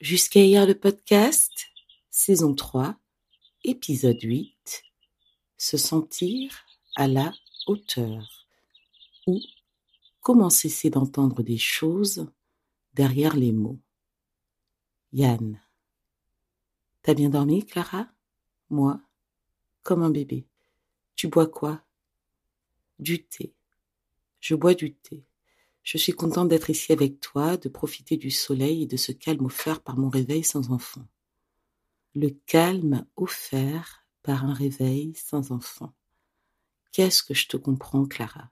Jusqu'à hier le podcast, saison 3, épisode 8, se sentir à la hauteur ou comment cesser d'entendre des choses derrière les mots. Yann. T'as bien dormi, Clara? Moi, comme un bébé. Tu bois quoi? Du thé. Je bois du thé. Je suis contente d'être ici avec toi, de profiter du soleil et de ce calme offert par mon réveil sans enfant. Le calme offert par un réveil sans enfant. Qu'est-ce que je te comprends, Clara?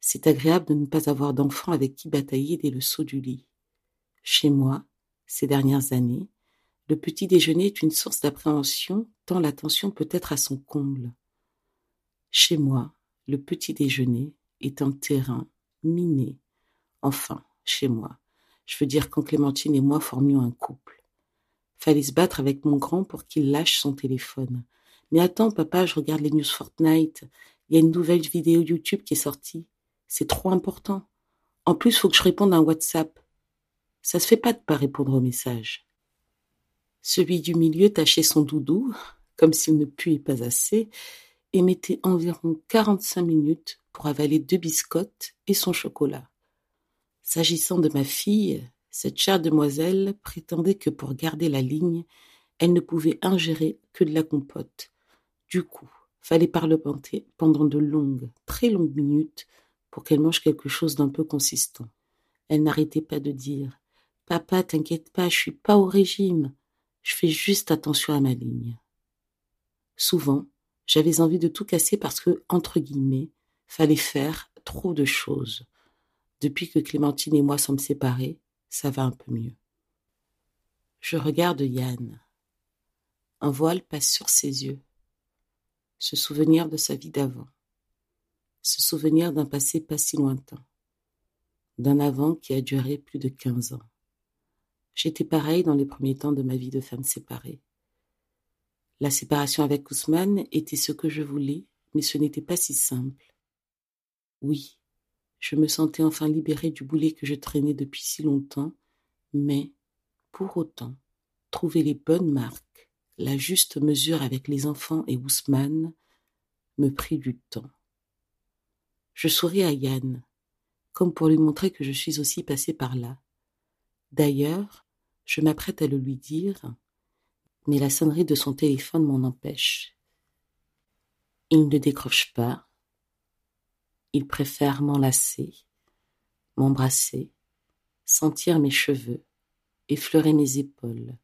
C'est agréable de ne pas avoir d'enfant avec qui batailler dès le saut du lit. Chez moi, ces dernières années, le petit déjeuner est une source d'appréhension tant l'attention peut être à son comble. Chez moi, le petit déjeuner est un terrain miné. Enfin, chez moi. Je veux dire quand Clémentine et moi formions un couple. Fallait se battre avec mon grand pour qu'il lâche son téléphone. Mais attends, papa, je regarde les news Fortnite. Il y a une nouvelle vidéo YouTube qui est sortie. C'est trop important. En plus, faut que je réponde à un WhatsApp. Ça se fait pas de pas répondre aux messages. Celui du milieu tâchait son doudou, comme s'il ne puait pas assez, et mettait environ quarante-cinq minutes pour avaler deux biscottes et son chocolat. S'agissant de ma fille, cette chère demoiselle prétendait que pour garder la ligne, elle ne pouvait ingérer que de la compote. Du coup, fallait parlementer pendant de longues, très longues minutes pour qu'elle mange quelque chose d'un peu consistant. Elle n'arrêtait pas de dire Papa, t'inquiète pas, je suis pas au régime. Je fais juste attention à ma ligne. Souvent, j'avais envie de tout casser parce que, entre guillemets, Fallait faire trop de choses. Depuis que Clémentine et moi sommes séparés, ça va un peu mieux. Je regarde Yann. Un voile passe sur ses yeux. Se souvenir de sa vie d'avant. Se souvenir d'un passé pas si lointain. D'un avant qui a duré plus de quinze ans. J'étais pareil dans les premiers temps de ma vie de femme séparée. La séparation avec Ousmane était ce que je voulais, mais ce n'était pas si simple. Oui, je me sentais enfin libérée du boulet que je traînais depuis si longtemps, mais, pour autant, trouver les bonnes marques, la juste mesure avec les enfants et Ousmane, me prit du temps. Je souris à Yann, comme pour lui montrer que je suis aussi passée par là. D'ailleurs, je m'apprête à le lui dire, mais la sonnerie de son téléphone m'en empêche. Il ne décroche pas, il préfère m'enlacer, m'embrasser, sentir mes cheveux, effleurer mes épaules.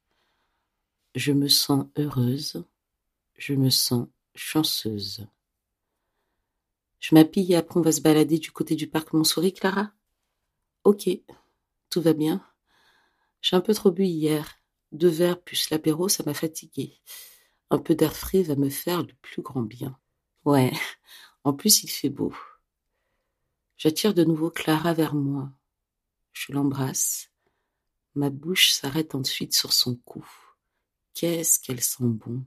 Je me sens heureuse, je me sens chanceuse. Je m'habille et après on va se balader du côté du parc Montsouris, Clara? Ok, tout va bien. J'ai un peu trop bu hier. Deux verres plus l'apéro, ça m'a fatigué. Un peu d'air frais va me faire le plus grand bien. Ouais, en plus il fait beau. J'attire de nouveau Clara vers moi. Je l'embrasse. Ma bouche s'arrête ensuite sur son cou. Qu'est-ce qu'elle sent bon.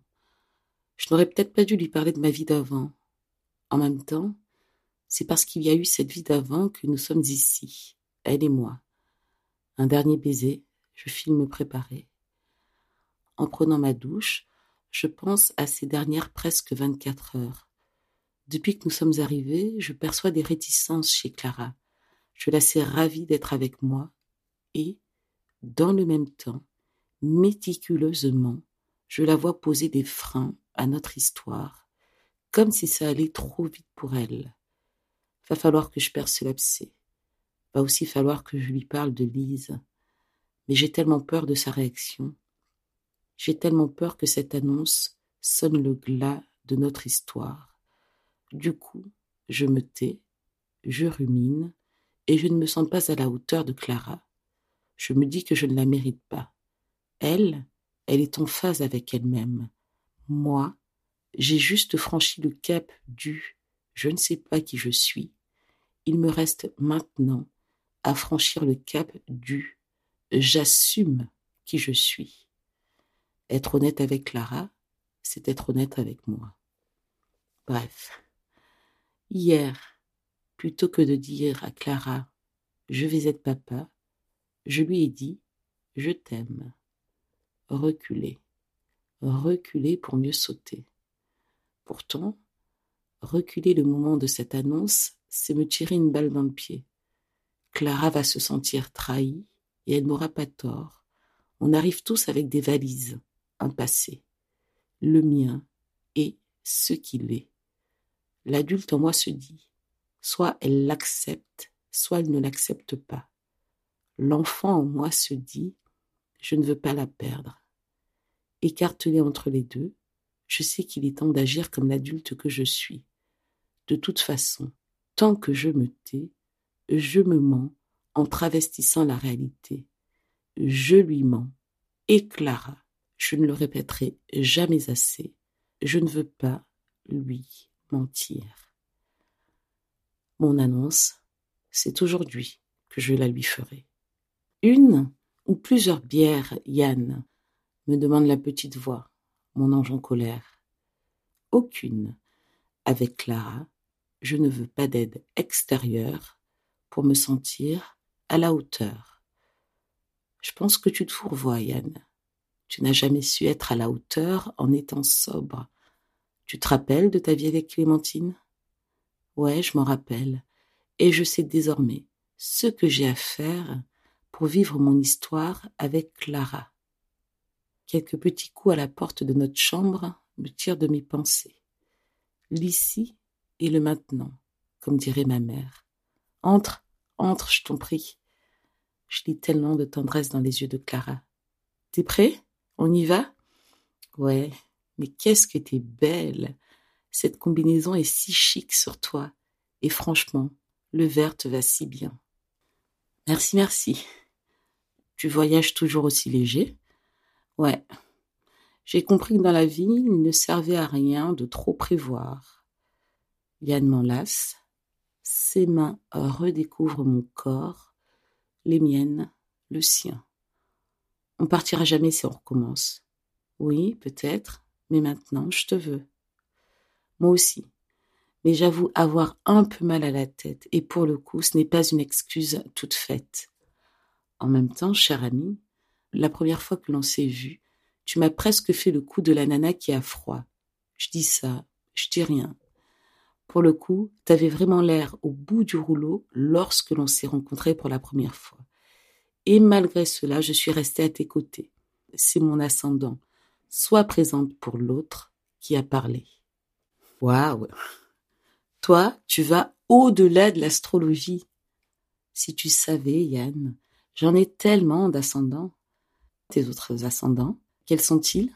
Je n'aurais peut-être pas dû lui parler de ma vie d'avant. En même temps, c'est parce qu'il y a eu cette vie d'avant que nous sommes ici, elle et moi. Un dernier baiser, je file me préparer. En prenant ma douche, je pense à ces dernières presque vingt-quatre heures. Depuis que nous sommes arrivés, je perçois des réticences chez Clara. Je la sais ravie d'être avec moi et, dans le même temps, méticuleusement, je la vois poser des freins à notre histoire, comme si ça allait trop vite pour elle. Va falloir que je perce l'abcès. Va aussi falloir que je lui parle de Lise. Mais j'ai tellement peur de sa réaction. J'ai tellement peur que cette annonce sonne le glas de notre histoire. Du coup, je me tais, je rumine, et je ne me sens pas à la hauteur de Clara. Je me dis que je ne la mérite pas. Elle, elle est en phase avec elle-même. Moi, j'ai juste franchi le cap du je ne sais pas qui je suis. Il me reste maintenant à franchir le cap du j'assume qui je suis. Être honnête avec Clara, c'est être honnête avec moi. Bref. Hier, plutôt que de dire à Clara Je vais être papa, je lui ai dit Je t'aime. Reculer. Reculer pour mieux sauter. Pourtant, reculer le moment de cette annonce, c'est me tirer une balle dans le pied. Clara va se sentir trahie et elle n'aura pas tort. On arrive tous avec des valises, passé, le mien et ce qu'il est. L'adulte en moi se dit, soit elle l'accepte, soit elle ne l'accepte pas. L'enfant en moi se dit, je ne veux pas la perdre. Écartelé entre les deux, je sais qu'il est temps d'agir comme l'adulte que je suis. De toute façon, tant que je me tais, je me mens en travestissant la réalité. Je lui mens. Et Clara, je ne le répéterai jamais assez, je ne veux pas lui mentir. Mon annonce, c'est aujourd'hui que je la lui ferai. Une ou plusieurs bières, Yann me demande la petite voix, mon ange en colère. Aucune. Avec Clara, je ne veux pas d'aide extérieure pour me sentir à la hauteur. Je pense que tu te fourvoies, Yann. Tu n'as jamais su être à la hauteur en étant sobre. Tu te rappelles de ta vie avec Clémentine? Ouais, je m'en rappelle. Et je sais désormais ce que j'ai à faire pour vivre mon histoire avec Clara. Quelques petits coups à la porte de notre chambre me tirent de mes pensées. L'ici et le maintenant, comme dirait ma mère. Entre, entre, je t'en prie. Je lis tellement de tendresse dans les yeux de Clara. T'es prêt? On y va? Ouais, mais qu'est-ce que t'es belle Cette combinaison est si chic sur toi. Et franchement, le vert te va si bien. Merci, merci. Tu voyages toujours aussi léger? Ouais. J'ai compris que dans la vie, il ne servait à rien de trop prévoir. Yann m'enlace. Ses mains redécouvrent mon corps, les miennes, le sien. On partira jamais si on recommence. Oui, peut-être, mais maintenant, je te veux. Moi aussi. Mais j'avoue avoir un peu mal à la tête, et pour le coup, ce n'est pas une excuse toute faite. En même temps, cher ami, la première fois que l'on s'est vu, tu m'as presque fait le coup de la nana qui a froid. Je dis ça, je dis rien. Pour le coup, t'avais vraiment l'air au bout du rouleau lorsque l'on s'est rencontrés pour la première fois. Et malgré cela, je suis restée à tes côtés. C'est mon ascendant. Sois présente pour l'autre qui a parlé. Waouh! Toi, tu vas au-delà de l'astrologie. Si tu savais, Yann, J'en ai tellement d'ascendants. Tes autres ascendants, quels sont-ils?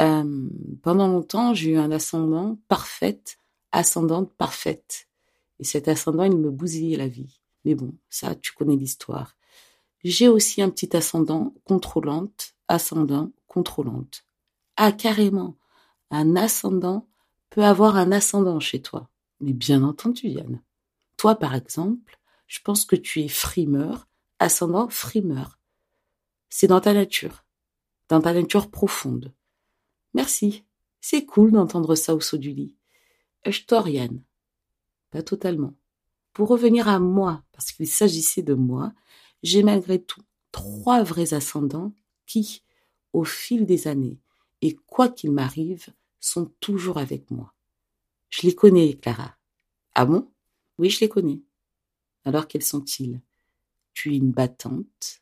Euh, Pendant longtemps, j'ai eu un ascendant parfaite, ascendante parfaite. Et cet ascendant, il me bousillait la vie. Mais bon, ça, tu connais l'histoire. J'ai aussi un petit ascendant contrôlante, ascendant contrôlante. Ah, carrément. Un ascendant peut avoir un ascendant chez toi. Mais bien entendu, Yann. Toi, par exemple, je pense que tu es frimeur, ascendant frimeur. C'est dans ta nature, dans ta nature profonde. Merci. C'est cool d'entendre ça au saut du lit. Je Yann. Pas totalement. Pour revenir à moi, parce qu'il s'agissait de moi, j'ai malgré tout trois vrais ascendants qui, au fil des années, et quoi qu'il m'arrive, sont toujours avec moi. Je les connais, Clara. Ah bon? Oui, je les connais. Alors quels sont-ils? Tu es une battante,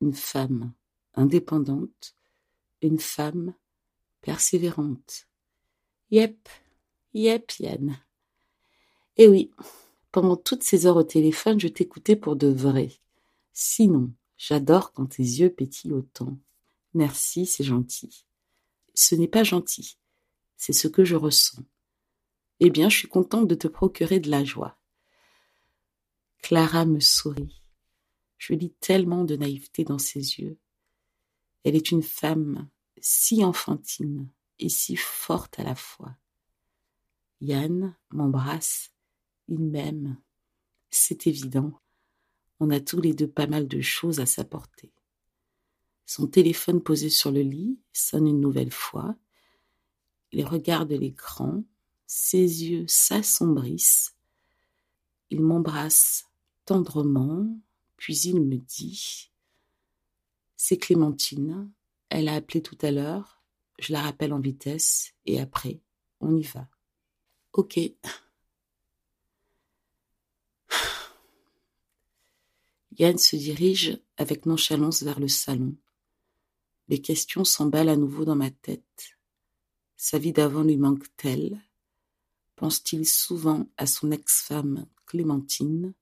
une femme indépendante, une femme persévérante. Yep, yep, Yann. Eh oui, pendant toutes ces heures au téléphone, je t'écoutais pour de vrai. Sinon, j'adore quand tes yeux pétillent autant. Merci, c'est gentil. Ce n'est pas gentil, c'est ce que je ressens. Eh bien, je suis contente de te procurer de la joie. Clara me sourit. Je lis tellement de naïveté dans ses yeux. Elle est une femme si enfantine et si forte à la fois. Yann m'embrasse, il m'aime. C'est évident. On a tous les deux pas mal de choses à s'apporter. Son téléphone posé sur le lit sonne une nouvelle fois. Il regarde l'écran, ses yeux s'assombrissent. Il m'embrasse tendrement, puis il me dit C'est Clémentine. Elle a appelé tout à l'heure. Je la rappelle en vitesse et après, on y va. Ok. Yann se dirige avec nonchalance vers le salon. Les questions s'emballent à nouveau dans ma tête. Sa vie d'avant lui manque-t-elle Pense-t-il souvent à son ex-femme Clémentine?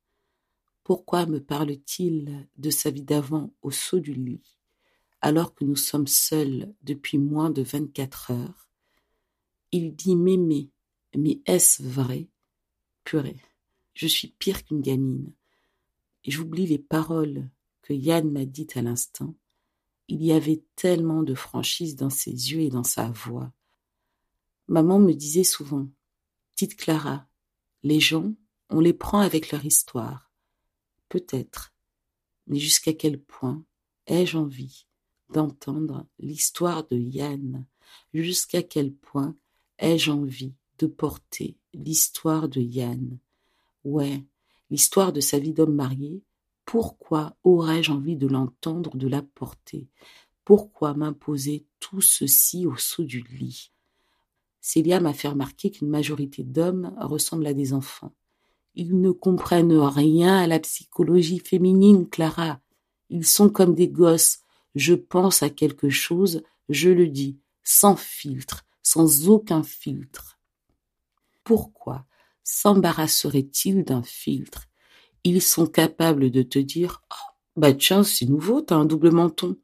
Pourquoi me parle-t-il de sa vie d'avant au saut du lit, alors que nous sommes seuls depuis moins de vingt-quatre heures? Il dit m'aimer, mais est-ce vrai? Purée, je suis pire qu'une gamine. J'oublie les paroles que Yann m'a dites à l'instant. Il y avait tellement de franchise dans ses yeux et dans sa voix. Maman me disait souvent, Petite Clara, les gens, on les prend avec leur histoire. Peut-être, mais jusqu'à quel point ai-je envie d'entendre l'histoire de Yann? Jusqu'à quel point ai-je envie de porter l'histoire de Yann Ouais, l'histoire de sa vie d'homme marié, pourquoi aurais-je envie de l'entendre, de la porter? Pourquoi m'imposer tout ceci au saut du lit? Célia m'a fait remarquer qu'une majorité d'hommes ressemblent à des enfants. Ils ne comprennent rien à la psychologie féminine, Clara. Ils sont comme des gosses. Je pense à quelque chose, je le dis, sans filtre, sans aucun filtre. Pourquoi s'embarrasserait-il d'un filtre? Ils sont capables de te dire oh, bah tiens, c'est nouveau, t'as un double menton.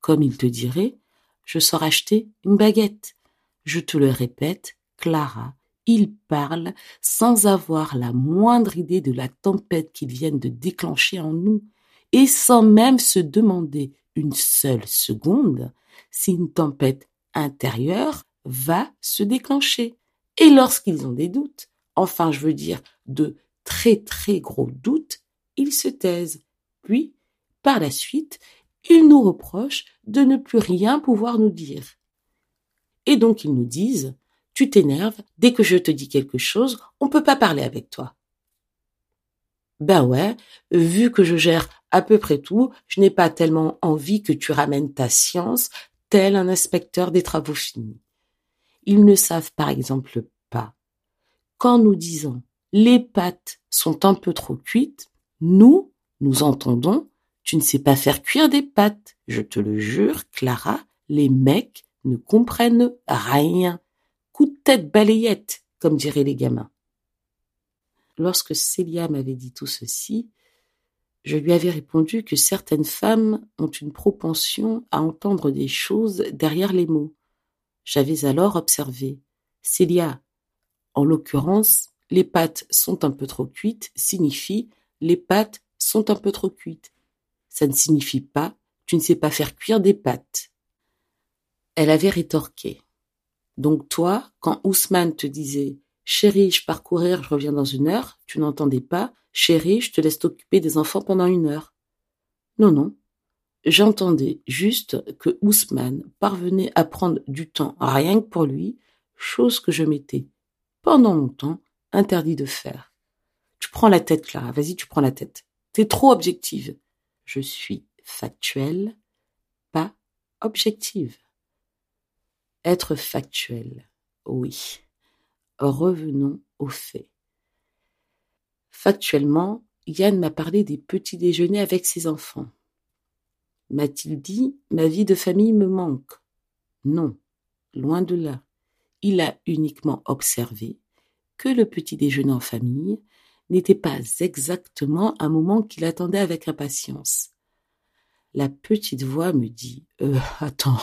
Comme ils te diraient Je sors acheter une baguette. Je te le répète, Clara, ils parlent sans avoir la moindre idée de la tempête qu'ils viennent de déclencher en nous, et sans même se demander une seule seconde si une tempête intérieure va se déclencher. Et lorsqu'ils ont des doutes, enfin je veux dire de très très gros doutes, ils se taisent. Puis, par la suite, ils nous reprochent de ne plus rien pouvoir nous dire. Et donc ils nous disent, tu t'énerves, dès que je te dis quelque chose, on peut pas parler avec toi. Ben ouais, vu que je gère à peu près tout, je n'ai pas tellement envie que tu ramènes ta science tel un inspecteur des travaux finis. Ils ne savent par exemple. Quand nous disons les pâtes sont un peu trop cuites, nous, nous entendons tu ne sais pas faire cuire des pâtes. Je te le jure, Clara, les mecs ne comprennent rien. Coup de tête balayette, comme diraient les gamins. Lorsque Célia m'avait dit tout ceci, je lui avais répondu que certaines femmes ont une propension à entendre des choses derrière les mots. J'avais alors observé. Célia, en l'occurrence, les pâtes sont un peu trop cuites signifie les pâtes sont un peu trop cuites. Ça ne signifie pas tu ne sais pas faire cuire des pâtes. Elle avait rétorqué. Donc toi, quand Ousmane te disait Chérie, je pars courir, je reviens dans une heure, tu n'entendais pas Chérie, je te laisse t'occuper des enfants pendant une heure. Non, non. J'entendais juste que Ousmane parvenait à prendre du temps rien que pour lui, chose que je m'étais, pendant longtemps, interdit de faire. Tu prends la tête, Clara, vas-y, tu prends la tête. T'es trop objective. Je suis factuelle, pas objective. Être factuel, oui. Revenons aux faits. Factuellement, Yann m'a parlé des petits déjeuners avec ses enfants. M'a-t-il dit ma vie de famille me manque? Non, loin de là. Il a uniquement observé que le petit déjeuner en famille n'était pas exactement un moment qu'il attendait avec impatience. La petite voix me dit euh, Attends,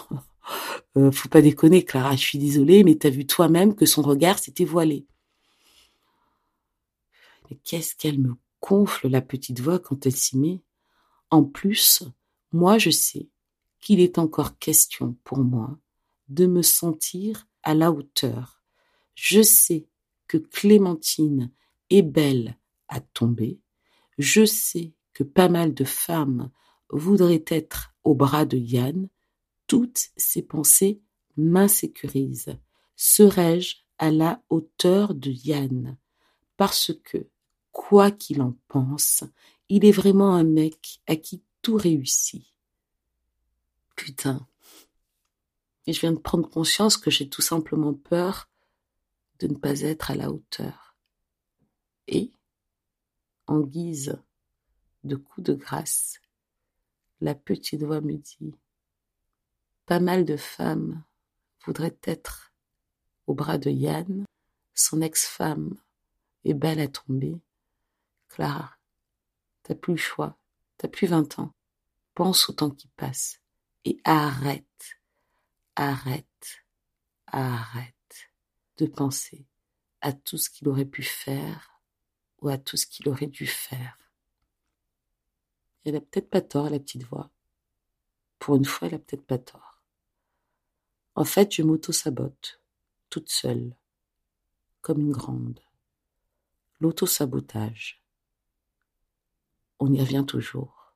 euh, faut pas déconner, Clara, je suis désolée, mais t'as vu toi-même que son regard s'était voilé. Mais qu'est-ce qu'elle me gonfle, la petite voix, quand elle s'y met. En plus, moi je sais qu'il est encore question pour moi de me sentir à la hauteur. Je sais que Clémentine est belle à tomber. Je sais que pas mal de femmes voudraient être au bras de Yann. Toutes ces pensées m'insécurisent. Serais-je à la hauteur de Yann? Parce que quoi qu'il en pense, il est vraiment un mec à qui tout réussit. Putain. Et je viens de prendre conscience que j'ai tout simplement peur de ne pas être à la hauteur. Et, en guise de coup de grâce, la petite voix me dit Pas mal de femmes voudraient être au bras de Yann, son ex-femme est belle à tomber. Clara, t'as plus le choix, t'as plus vingt ans. Pense au temps qui passe et arrête, arrête, arrête de penser à tout ce qu'il aurait pu faire ou à tout ce qu'il aurait dû faire. Elle a peut-être pas tort, la petite voix. Pour une fois, elle a peut-être pas tort. En fait, je m'auto-sabote, toute seule, comme une grande. L'auto-sabotage. On y revient toujours.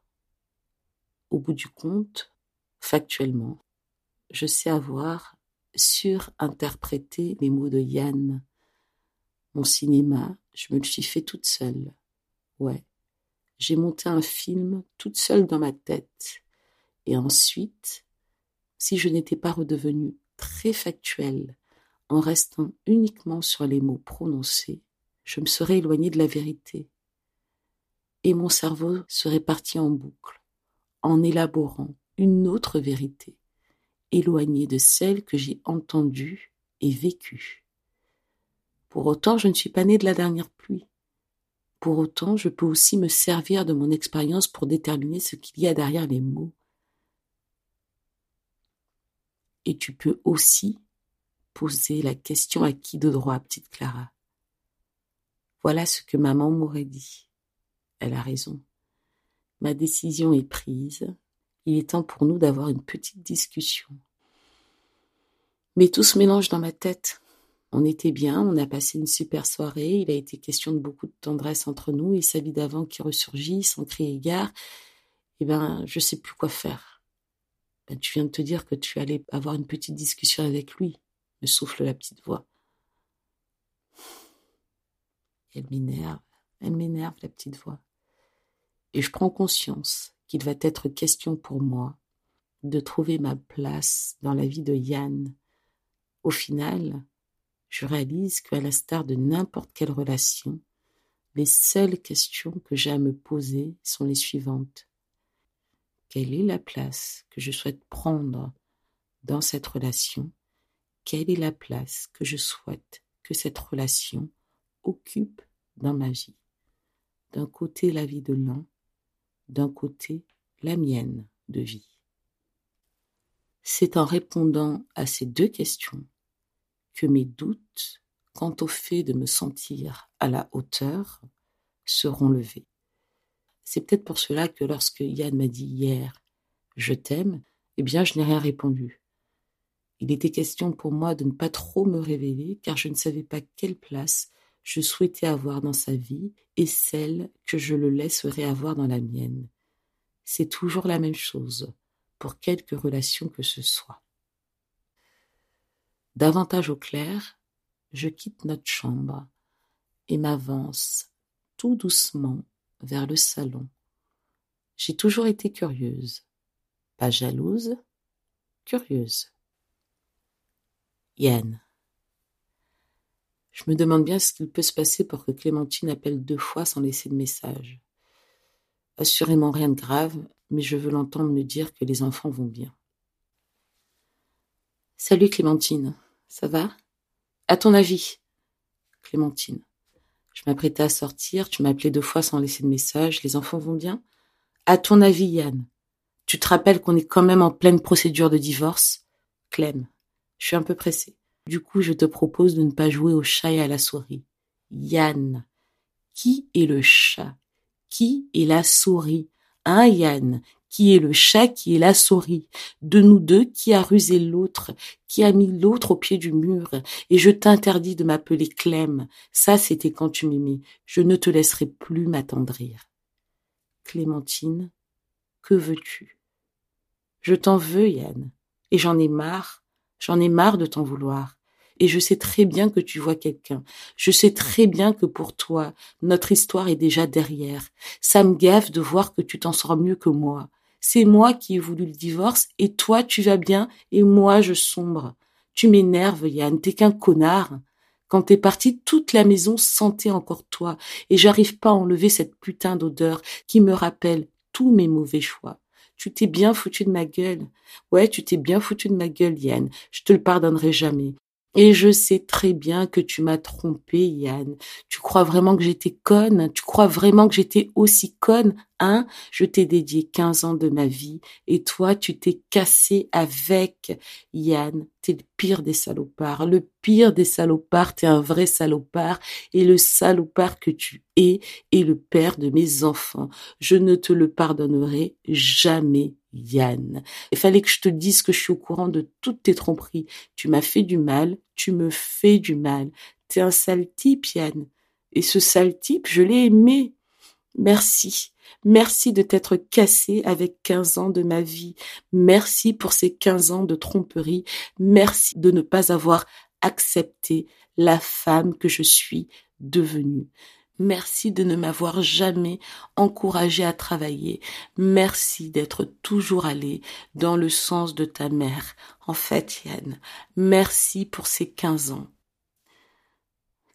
Au bout du compte, factuellement, je sais avoir surinterprété les mots de Yann. Mon cinéma, je me le suis fait toute seule. Ouais, j'ai monté un film toute seule dans ma tête. Et ensuite, si je n'étais pas redevenue très factuelle en restant uniquement sur les mots prononcés, je me serais éloignée de la vérité. Et mon cerveau serait parti en boucle, en élaborant une autre vérité, éloignée de celle que j'ai entendue et vécue. Pour autant, je ne suis pas née de la dernière pluie. Pour autant, je peux aussi me servir de mon expérience pour déterminer ce qu'il y a derrière les mots. Et tu peux aussi poser la question à qui de droit, petite Clara? Voilà ce que maman m'aurait dit. Elle a raison. Ma décision est prise. Il est temps pour nous d'avoir une petite discussion. Mais tout se mélange dans ma tête. On était bien, on a passé une super soirée, il a été question de beaucoup de tendresse entre nous et sa vie d'avant qui ressurgit sans crier gare. Eh ben, je sais plus quoi faire. Ben, tu viens de te dire que tu allais avoir une petite discussion avec lui, me souffle la petite voix. Elle m'énerve, elle m'énerve, la petite voix. Et je prends conscience qu'il va être question pour moi de trouver ma place dans la vie de Yann. Au final, je réalise qu'à l'instar de n'importe quelle relation, les seules questions que j'ai à me poser sont les suivantes. Quelle est la place que je souhaite prendre dans cette relation? Quelle est la place que je souhaite que cette relation occupe dans ma vie? D'un côté la vie de l'un, d'un côté la mienne de vie. C'est en répondant à ces deux questions que mes doutes quant au fait de me sentir à la hauteur seront levés. C'est peut-être pour cela que lorsque Yann m'a dit hier je t'aime, eh bien je n'ai rien répondu. Il était question pour moi de ne pas trop me révéler car je ne savais pas quelle place je souhaitais avoir dans sa vie et celle que je le laisserais avoir dans la mienne. C'est toujours la même chose pour quelque relation que ce soit. Davantage au clair, je quitte notre chambre et m'avance tout doucement vers le salon. J'ai toujours été curieuse, pas jalouse, curieuse. Yann. Je me demande bien ce qu'il peut se passer pour que Clémentine appelle deux fois sans laisser de message. Assurément rien de grave, mais je veux l'entendre me dire que les enfants vont bien. Salut Clémentine, ça va? À ton avis? Clémentine. Je m'apprêtais à sortir, tu m'as appelé deux fois sans laisser de message, les enfants vont bien? À ton avis Yann Tu te rappelles qu'on est quand même en pleine procédure de divorce? Clem. Je suis un peu pressée. Du coup, je te propose de ne pas jouer au chat et à la souris. Yann. Qui est le chat? Qui est la souris? Hein, Yann qui est le chat, qui est la souris. De nous deux, qui a rusé l'autre, qui a mis l'autre au pied du mur, et je t'interdis de m'appeler Clem. Ça, c'était quand tu m'aimais. Je ne te laisserai plus m'attendrir. Clémentine, que veux-tu? Je t'en veux, Yann, et j'en ai marre, j'en ai marre de t'en vouloir. Et je sais très bien que tu vois quelqu'un. Je sais très bien que pour toi, notre histoire est déjà derrière. Ça me gaffe de voir que tu t'en sors mieux que moi. C'est moi qui ai voulu le divorce et toi tu vas bien et moi je sombre. Tu m'énerves, Yann, t'es qu'un connard. Quand t'es parti, toute la maison sentait encore toi et j'arrive pas à enlever cette putain d'odeur qui me rappelle tous mes mauvais choix. Tu t'es bien foutu de ma gueule. Ouais, tu t'es bien foutu de ma gueule, Yann. Je te le pardonnerai jamais. Et je sais très bien que tu m'as trompé, Yann. Tu crois vraiment que j'étais conne? Tu crois vraiment que j'étais aussi conne Hein? Je t'ai dédié 15 ans de ma vie et toi, tu t'es cassé avec Yann. T'es le pire des salopards. Le pire des salopards, t'es un vrai salopard. Et le salopard que tu es est le père de mes enfants. Je ne te le pardonnerai jamais. Yann. Il fallait que je te dise que je suis au courant de toutes tes tromperies. Tu m'as fait du mal, tu me fais du mal. T'es un sale type, Yann. Et ce sale type, je l'ai aimé. Merci. Merci de t'être cassé avec 15 ans de ma vie. Merci pour ces 15 ans de tromperie. Merci de ne pas avoir accepté la femme que je suis devenue. Merci de ne m'avoir jamais encouragé à travailler. Merci d'être toujours allé dans le sens de ta mère. En fait, Yann, merci pour ces quinze ans.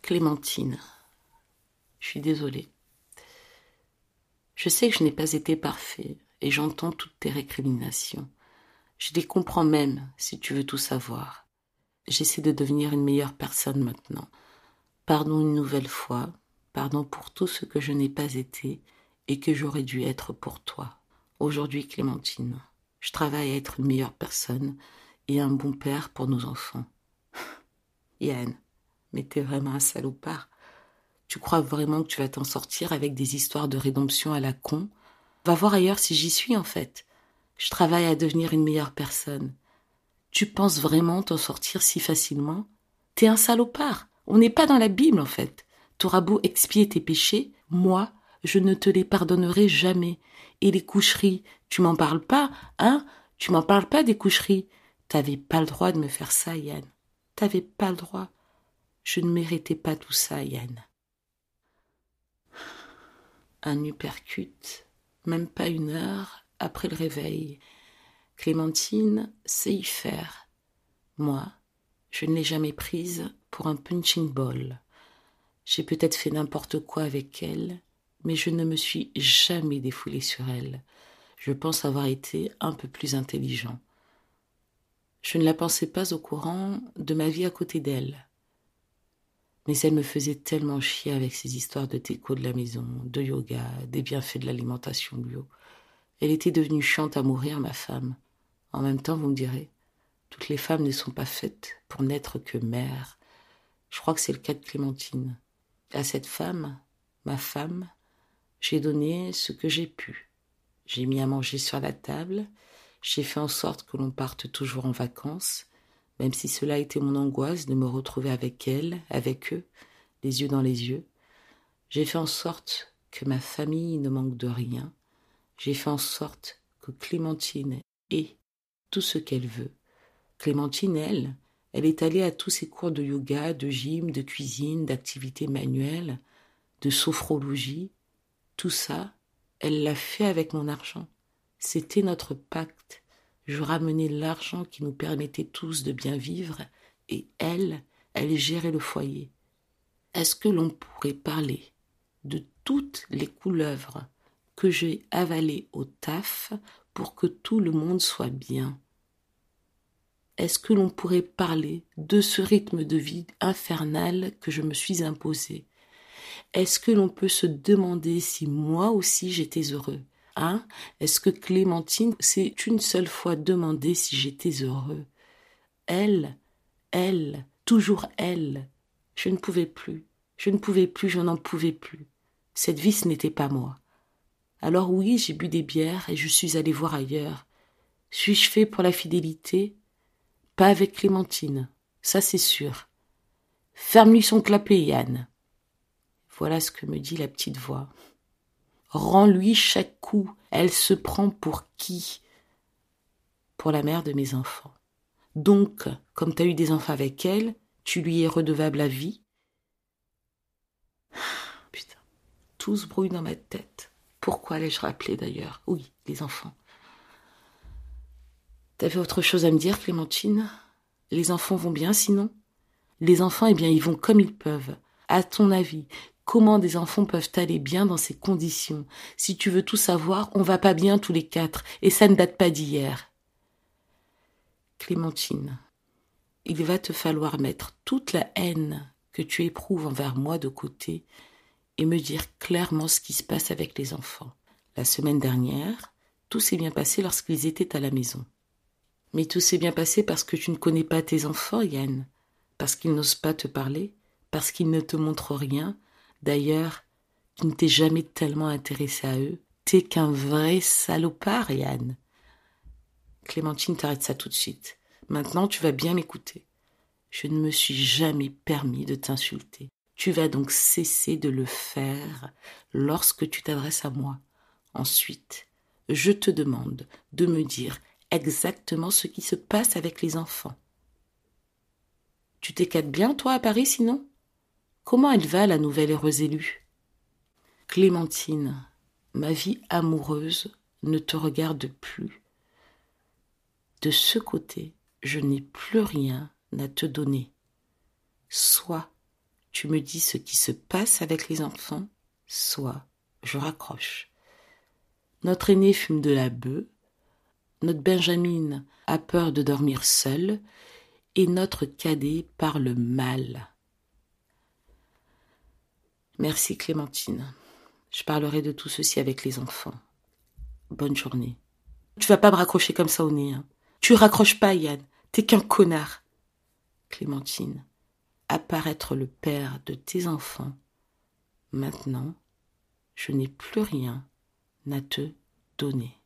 Clémentine, je suis désolée. Je sais que je n'ai pas été parfait et j'entends toutes tes récriminations. Je les comprends même si tu veux tout savoir. J'essaie de devenir une meilleure personne maintenant. Pardon une nouvelle fois Pardon pour tout ce que je n'ai pas été et que j'aurais dû être pour toi. Aujourd'hui, Clémentine, je travaille à être une meilleure personne et un bon père pour nos enfants. Yann, mais t'es vraiment un salopard. Tu crois vraiment que tu vas t'en sortir avec des histoires de rédemption à la con? Va voir ailleurs si j'y suis en fait. Je travaille à devenir une meilleure personne. Tu penses vraiment t'en sortir si facilement? T'es un salopard. On n'est pas dans la Bible en fait. T'auras beau expier tes péchés, moi, je ne te les pardonnerai jamais. Et les coucheries, tu m'en parles pas, hein? Tu m'en parles pas des coucheries. T'avais pas le droit de me faire ça, Yann. T'avais pas le droit. Je ne méritais pas tout ça, Yann. Un uppercut, même pas une heure après le réveil. Clémentine sait y faire. Moi, je ne l'ai jamais prise pour un punching ball. J'ai peut-être fait n'importe quoi avec elle, mais je ne me suis jamais défoulé sur elle. Je pense avoir été un peu plus intelligent. Je ne la pensais pas au courant de ma vie à côté d'elle. Mais elle me faisait tellement chier avec ses histoires de déco de la maison, de yoga, des bienfaits de l'alimentation bio. Elle était devenue chiante à mourir, ma femme. En même temps, vous me direz, toutes les femmes ne sont pas faites pour n'être que mères. Je crois que c'est le cas de Clémentine. À cette femme, ma femme, j'ai donné ce que j'ai pu. J'ai mis à manger sur la table, j'ai fait en sorte que l'on parte toujours en vacances, même si cela était mon angoisse de me retrouver avec elle, avec eux, les yeux dans les yeux. J'ai fait en sorte que ma famille ne manque de rien. J'ai fait en sorte que Clémentine ait tout ce qu'elle veut. Clémentine, elle, elle est allée à tous ses cours de yoga, de gym, de cuisine, d'activités manuelles, de sophrologie. Tout ça, elle l'a fait avec mon argent. C'était notre pacte. Je ramenais l'argent qui nous permettait tous de bien vivre, et elle, elle gérait le foyer. Est-ce que l'on pourrait parler de toutes les couleuvres que j'ai avalées au taf pour que tout le monde soit bien? Est-ce que l'on pourrait parler de ce rythme de vie infernal que je me suis imposé? Est-ce que l'on peut se demander si moi aussi j'étais heureux Hein? Est-ce que Clémentine s'est une seule fois demandé si j'étais heureux? Elle, elle, toujours elle. Je ne pouvais plus, je ne pouvais plus, je n'en pouvais plus. Cette vie, ce n'était pas moi. Alors oui, j'ai bu des bières et je suis allé voir ailleurs. Suis-je fait pour la fidélité? Pas avec Clémentine, ça c'est sûr. Ferme-lui son clapet, Yann. Voilà ce que me dit la petite voix. Rends-lui chaque coup. Elle se prend pour qui? Pour la mère de mes enfants. Donc, comme tu as eu des enfants avec elle, tu lui es redevable à vie? Putain, tout se brouille dans ma tête. Pourquoi allais-je rappeler d'ailleurs? Oui, les enfants. T'avais autre chose à me dire, Clémentine? Les enfants vont bien sinon? Les enfants, eh bien, ils vont comme ils peuvent. À ton avis, comment des enfants peuvent aller bien dans ces conditions? Si tu veux tout savoir, on va pas bien tous les quatre, et ça ne date pas d'hier. Clémentine, il va te falloir mettre toute la haine que tu éprouves envers moi de côté et me dire clairement ce qui se passe avec les enfants. La semaine dernière, tout s'est bien passé lorsqu'ils étaient à la maison. Mais tout s'est bien passé parce que tu ne connais pas tes enfants, Yann, parce qu'ils n'osent pas te parler, parce qu'ils ne te montrent rien. D'ailleurs, tu ne t'es jamais tellement intéressé à eux. T'es qu'un vrai salopard, Yann. Clémentine, t'arrête ça tout de suite. Maintenant, tu vas bien m'écouter. Je ne me suis jamais permis de t'insulter. Tu vas donc cesser de le faire lorsque tu t'adresses à moi. Ensuite, je te demande de me dire exactement ce qui se passe avec les enfants. Tu t'écates bien, toi, à Paris, sinon? Comment elle va, la nouvelle heureuse élue? Clémentine, ma vie amoureuse ne te regarde plus. De ce côté, je n'ai plus rien à te donner. Soit tu me dis ce qui se passe avec les enfants, soit je raccroche. Notre aîné fume de la bœuf, notre Benjamin a peur de dormir seul, et notre cadet parle mal. Merci Clémentine. Je parlerai de tout ceci avec les enfants. Bonne journée. Tu vas pas me raccrocher comme ça au nez. Hein. Tu raccroches pas, Yann. T'es qu'un connard. Clémentine, apparaître le père de tes enfants. Maintenant, je n'ai plus rien à te donner.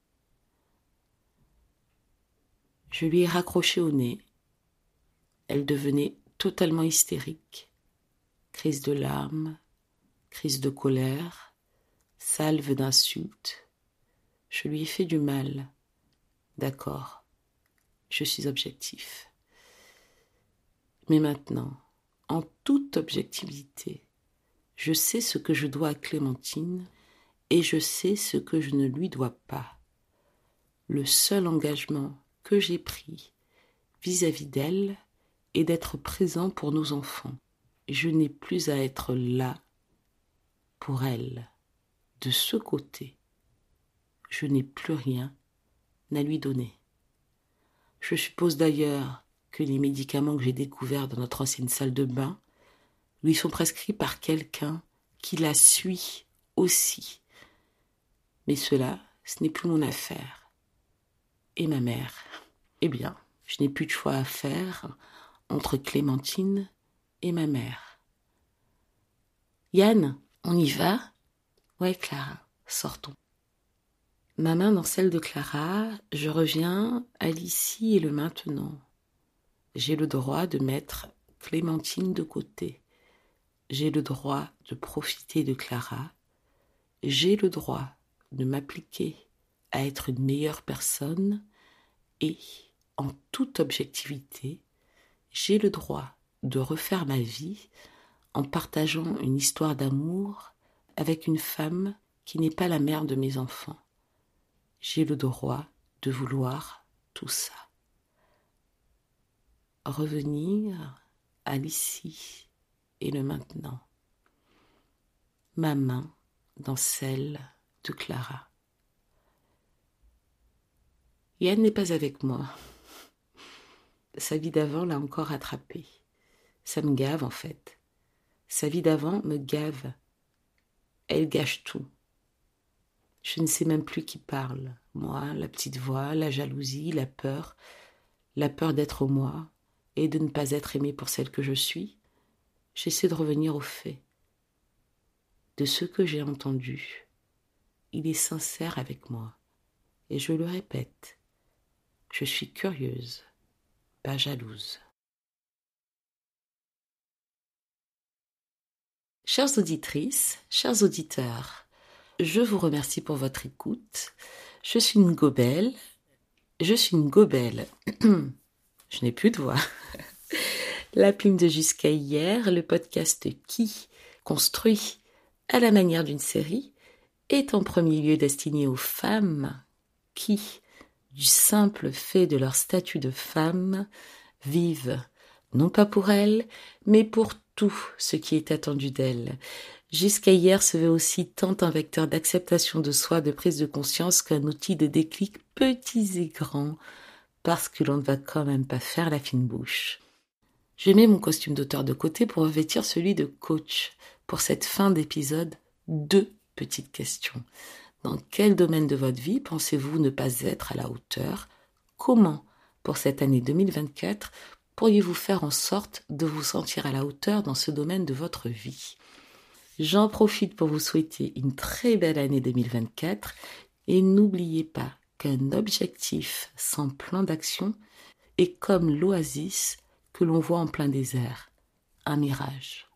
Je lui ai raccroché au nez. Elle devenait totalement hystérique. Crise de larmes, crise de colère, salve d'insultes. Je lui ai fait du mal. D'accord, je suis objectif. Mais maintenant, en toute objectivité, je sais ce que je dois à Clémentine et je sais ce que je ne lui dois pas. Le seul engagement que j'ai pris vis-à-vis d'elle est d'être présent pour nos enfants. Je n'ai plus à être là pour elle. De ce côté, je n'ai plus rien à lui donner. Je suppose d'ailleurs que les médicaments que j'ai découverts dans notre ancienne salle de bain lui sont prescrits par quelqu'un qui la suit aussi. Mais cela, ce n'est plus mon affaire. Et ma mère Eh bien, je n'ai plus de choix à faire entre Clémentine et ma mère. Yann, on y va? Ouais, Clara, sortons. Ma main dans celle de Clara, je reviens à l'ici et le maintenant j'ai le droit de mettre Clémentine de côté. J'ai le droit de profiter de Clara. J'ai le droit de m'appliquer à être une meilleure personne et, en toute objectivité, j'ai le droit de refaire ma vie en partageant une histoire d'amour avec une femme qui n'est pas la mère de mes enfants. J'ai le droit de vouloir tout ça revenir à l'ici et le maintenant. Ma main dans celle de Clara. Yann n'est pas avec moi. Sa vie d'avant l'a encore attrapé. Ça me gave en fait. Sa vie d'avant me gave. Elle gâche tout. Je ne sais même plus qui parle. Moi, la petite voix, la jalousie, la peur, la peur d'être moi, et de ne pas être aimée pour celle que je suis, j'essaie de revenir au fait. De ce que j'ai entendu, il est sincère avec moi, et je le répète, je suis curieuse, pas jalouse. Chères auditrices, chers auditeurs, je vous remercie pour votre écoute. Je suis une gobelle. Je suis une gobelle. Je n'ai plus de voix. La plume de jusqu'à hier, le podcast qui, construit à la manière d'une série, est en premier lieu destiné aux femmes qui, du simple fait de leur statut de femme, vivent, non pas pour elles, mais pour tout ce qui est attendu d'elles. Jusqu'à hier se veut aussi tant un vecteur d'acceptation de soi, de prise de conscience qu'un outil de déclic petits et grands, parce que l'on ne va quand même pas faire la fine bouche. Je mets mon costume d'auteur de côté pour revêtir celui de coach. Pour cette fin d'épisode, deux petites questions. Dans quel domaine de votre vie pensez-vous ne pas être à la hauteur? Comment, pour cette année 2024, pourriez-vous faire en sorte de vous sentir à la hauteur dans ce domaine de votre vie? J'en profite pour vous souhaiter une très belle année 2024 et n'oubliez pas qu'un objectif sans plan d'action est comme l'oasis que l'on voit en plein désert, un mirage.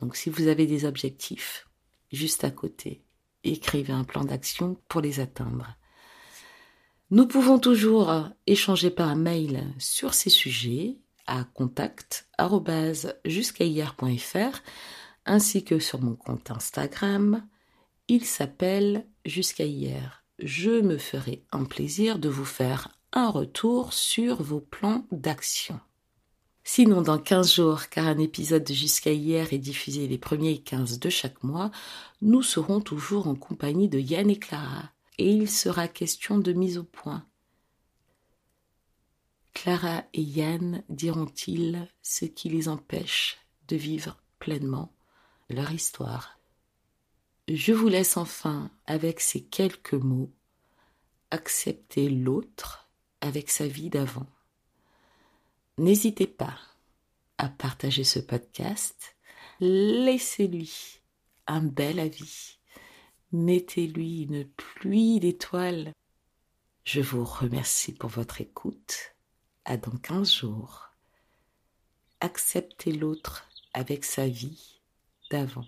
Donc si vous avez des objectifs juste à côté, écrivez un plan d'action pour les atteindre. Nous pouvons toujours échanger par mail sur ces sujets à contact@jusqu'à-hier.fr ainsi que sur mon compte Instagram. Il s'appelle Jusqu'à hier. Je me ferai un plaisir de vous faire un retour sur vos plans d'action. Sinon, dans 15 jours, car un épisode de Jusqu'à hier est diffusé les premiers 15 de chaque mois, nous serons toujours en compagnie de Yann et Clara, et il sera question de mise au point. Clara et Yann diront-ils ce qui les empêche de vivre pleinement leur histoire? Je vous laisse enfin avec ces quelques mots accepter l'autre avec sa vie d'avant. N'hésitez pas à partager ce podcast. Laissez-lui un bel avis. Mettez-lui une pluie d'étoiles. Je vous remercie pour votre écoute. À dans quinze jours. Acceptez l'autre avec sa vie d'avant.